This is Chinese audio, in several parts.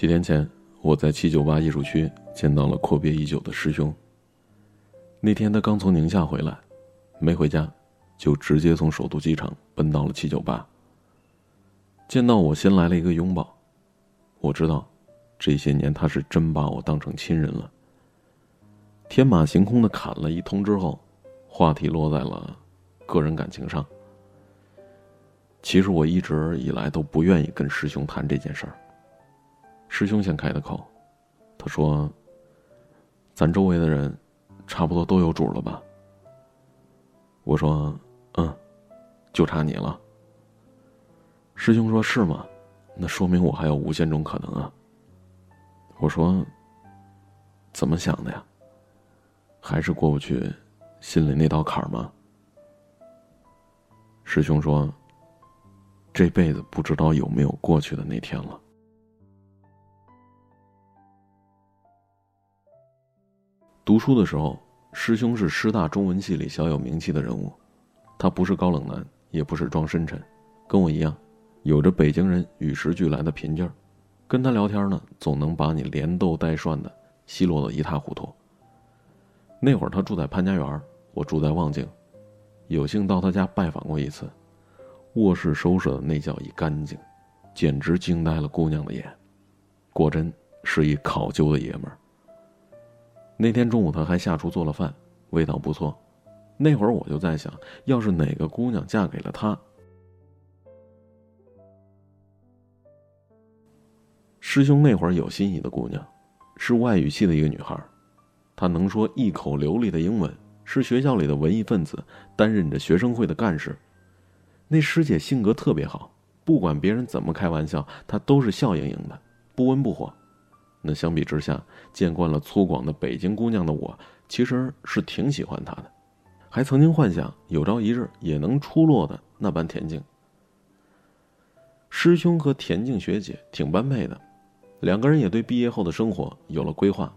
几天前，我在七九八艺术区见到了阔别已久的师兄。那天他刚从宁夏回来，没回家，就直接从首都机场奔到了七九八。见到我，先来了一个拥抱。我知道，这些年他是真把我当成亲人了。天马行空的侃了一通之后，话题落在了个人感情上。其实我一直以来都不愿意跟师兄谈这件事儿。师兄先开的口，他说：“咱周围的人，差不多都有主了吧？”我说：“嗯，就差你了。”师兄说：“是吗？那说明我还有无限种可能啊。”我说：“怎么想的呀？还是过不去心里那道坎吗？”师兄说：“这辈子不知道有没有过去的那天了。”读书的时候，师兄是师大中文系里小有名气的人物。他不是高冷男，也不是装深沉，跟我一样，有着北京人与时俱来的贫劲儿。跟他聊天呢，总能把你连逗带涮的奚落得一塌糊涂。那会儿他住在潘家园，我住在望京，有幸到他家拜访过一次。卧室收拾的那叫一干净，简直惊呆了姑娘的眼。果真是一考究的爷们儿。那天中午他还下厨做了饭，味道不错。那会儿我就在想，要是哪个姑娘嫁给了他，师兄那会儿有心仪的姑娘，是外语系的一个女孩，她能说一口流利的英文，是学校里的文艺分子，担任着学生会的干事。那师姐性格特别好，不管别人怎么开玩笑，她都是笑盈盈的，不温不火。那相比之下，见惯了粗犷的北京姑娘的我，其实是挺喜欢她的，还曾经幻想有朝一日也能出落的那般恬静。师兄和田静学姐挺般配的，两个人也对毕业后的生活有了规划。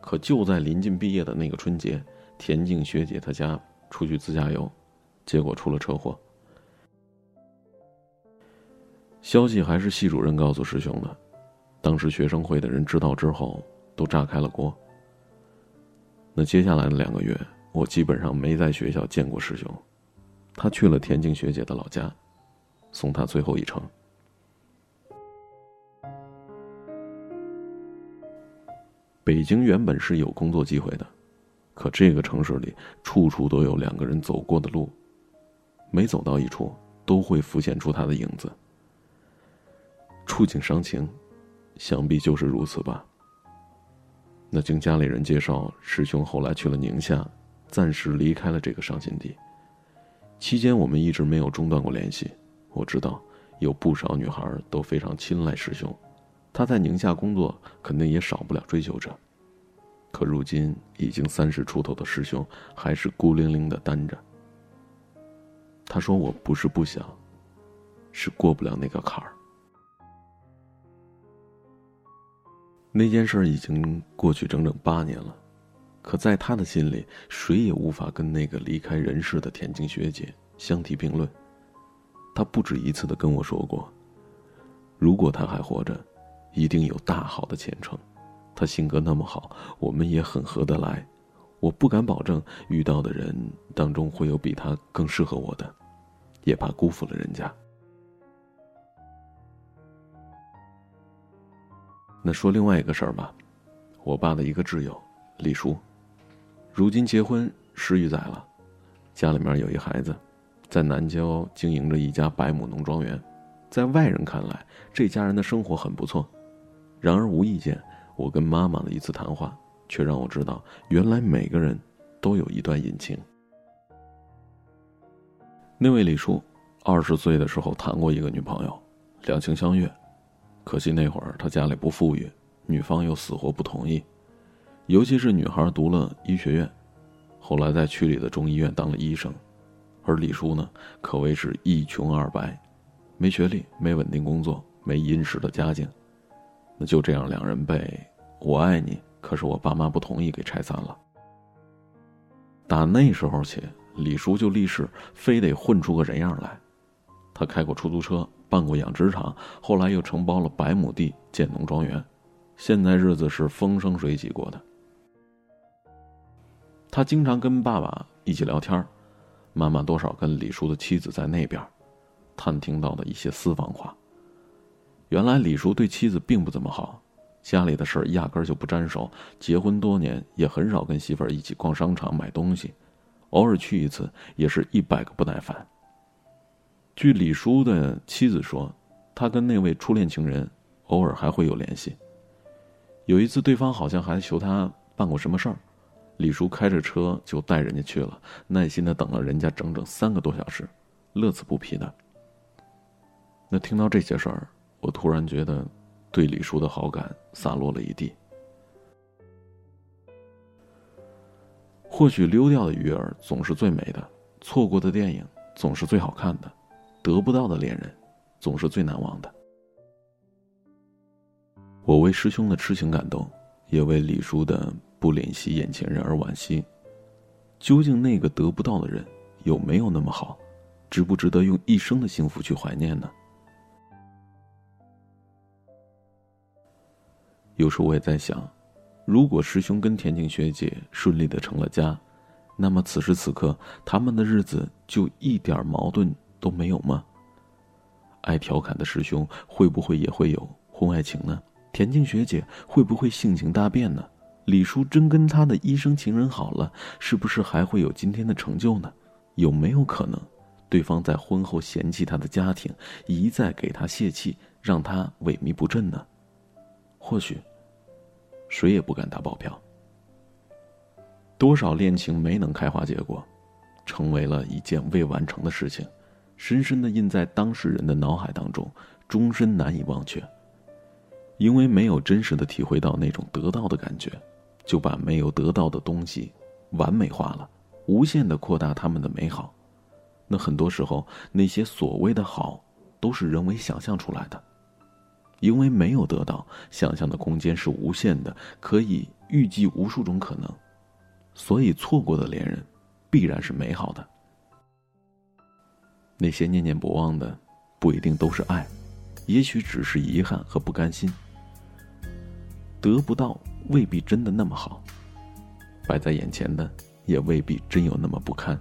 可就在临近毕业的那个春节，田静学姐她家出去自驾游，结果出了车祸。消息还是系主任告诉师兄的。当时学生会的人知道之后，都炸开了锅。那接下来的两个月，我基本上没在学校见过师兄。他去了田静学姐的老家，送他最后一程。北京原本是有工作机会的，可这个城市里处处都有两个人走过的路，每走到一处，都会浮现出他的影子。触景伤情。想必就是如此吧。那经家里人介绍，师兄后来去了宁夏，暂时离开了这个伤心地。期间我们一直没有中断过联系。我知道有不少女孩都非常青睐师兄，他在宁夏工作，肯定也少不了追求者。可如今已经三十出头的师兄，还是孤零零的单着。他说：“我不是不想，是过不了那个坎儿。”那件事已经过去整整八年了，可在他的心里，谁也无法跟那个离开人世的田径学姐相提并论。他不止一次的跟我说过，如果他还活着，一定有大好的前程。他性格那么好，我们也很合得来。我不敢保证遇到的人当中会有比他更适合我的，也怕辜负了人家。那说另外一个事儿吧，我爸的一个挚友，李叔，如今结婚十余载了，家里面有一孩子，在南郊经营着一家百亩农庄园，在外人看来，这家人的生活很不错。然而无意间，我跟妈妈的一次谈话，却让我知道，原来每个人都有一段隐情。那位李叔，二十岁的时候谈过一个女朋友，两情相悦。可惜那会儿他家里不富裕，女方又死活不同意，尤其是女孩读了医学院，后来在区里的中医院当了医生，而李叔呢，可谓是一穷二白，没学历，没稳定工作，没殷实的家境，那就这样两人被“我爱你，可是我爸妈不同意”给拆散了。打那时候起，李叔就立誓非得混出个人样来，他开过出租车，办过养殖场，后来又承包了百亩地建农庄园，现在日子是风生水起过的。他经常跟爸爸一起聊天妈妈多少跟李叔的妻子在那边探听到的一些私房话。原来李叔对妻子并不怎么好，家里的事压根就不沾手，结婚多年也很少跟媳妇儿一起逛商场买东西，偶尔去一次也是一百个不耐烦。据李叔的妻子说，他跟那位初恋情人偶尔还会有联系。有一次，对方好像还求他办过什么事儿，李叔开着车就带人家去了，耐心的等了人家整整三个多小时，乐此不疲的。那听到这些事儿，我突然觉得，对李叔的好感洒落了一地。或许溜掉的鱼儿总是最美的，错过的电影总是最好看的。得不到的恋人，总是最难忘的。我为师兄的痴情感动，也为李叔的不怜惜眼前人而惋惜。究竟那个得不到的人有没有那么好，值不值得用一生的幸福去怀念呢？有时我也在想，如果师兄跟田静学姐顺利的成了家，那么此时此刻他们的日子就一点矛盾。都没有吗？爱调侃的师兄会不会也会有婚外情呢？田静学姐会不会性情大变呢？李叔真跟他的医生情人好了，是不是还会有今天的成就呢？有没有可能，对方在婚后嫌弃他的家庭，一再给他泄气，让他萎靡不振呢？或许，谁也不敢打保票。多少恋情没能开花结果，成为了一件未完成的事情。深深的印在当事人的脑海当中，终身难以忘却。因为没有真实的体会到那种得到的感觉，就把没有得到的东西完美化了，无限的扩大他们的美好。那很多时候，那些所谓的好，都是人为想象出来的。因为没有得到，想象的空间是无限的，可以预计无数种可能，所以错过的恋人，必然是美好的。那些念念不忘的，不一定都是爱，也许只是遗憾和不甘心。得不到未必真的那么好，摆在眼前的也未必真有那么不堪。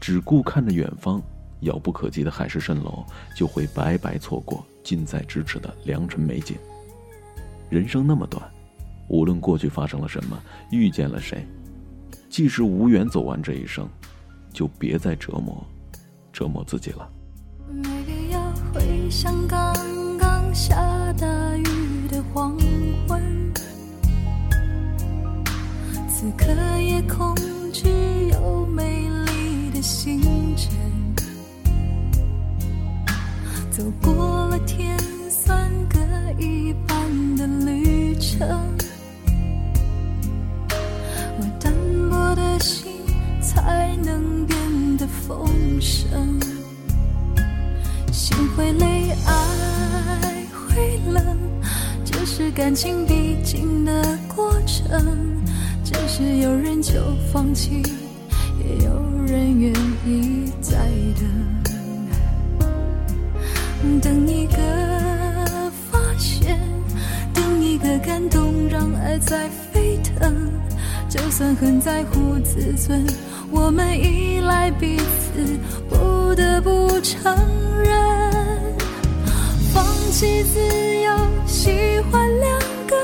只顾看着远方遥不可及的海市蜃楼，就会白白错过近在咫尺的良辰美景。人生那么短，无论过去发生了什么，遇见了谁，即使无缘走完这一生，就别再折磨。折磨自己了。没必要回想刚刚下大雨的黄昏，此刻夜空只有美丽的星辰。走过了天算各一半的旅程，我单薄的心才能风声。心会累，爱会冷，这是感情必经的过程。只是有人就放弃，也有人愿意再等。等一个发现，等一个感动，让爱在沸腾。就算很在乎自尊，我们依赖彼此，不得不承认。放弃自由，喜欢两个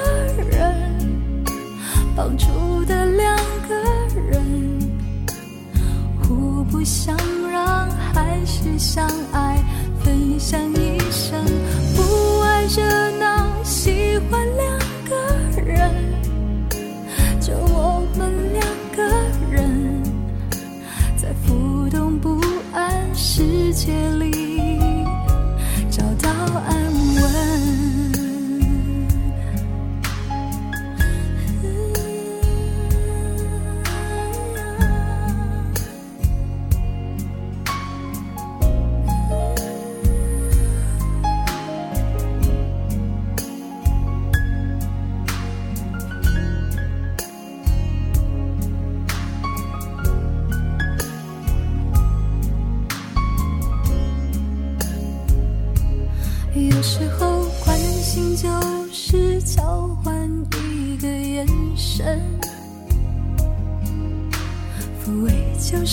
人，绑住的两个人，互不相让还是相爱，分享一生。不爱热界里。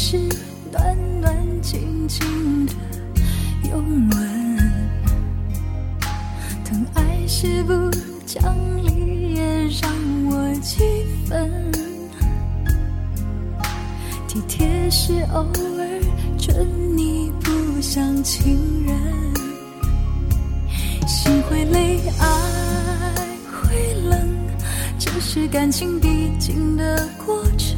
是暖暖静静的拥吻，疼爱是不讲理也让我几分，体贴是偶尔宠你不像情人。心会累，爱会冷，这是感情必经的过程。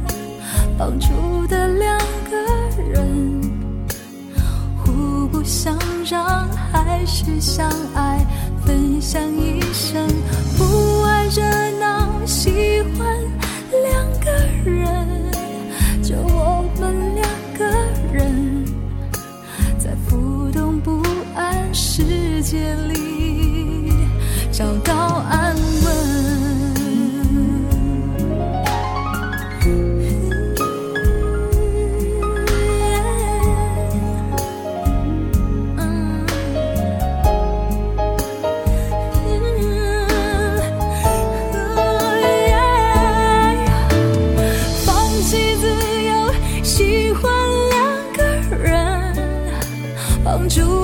当初的两个人，互不相让，还是相爱，分享一生，不爱热 you.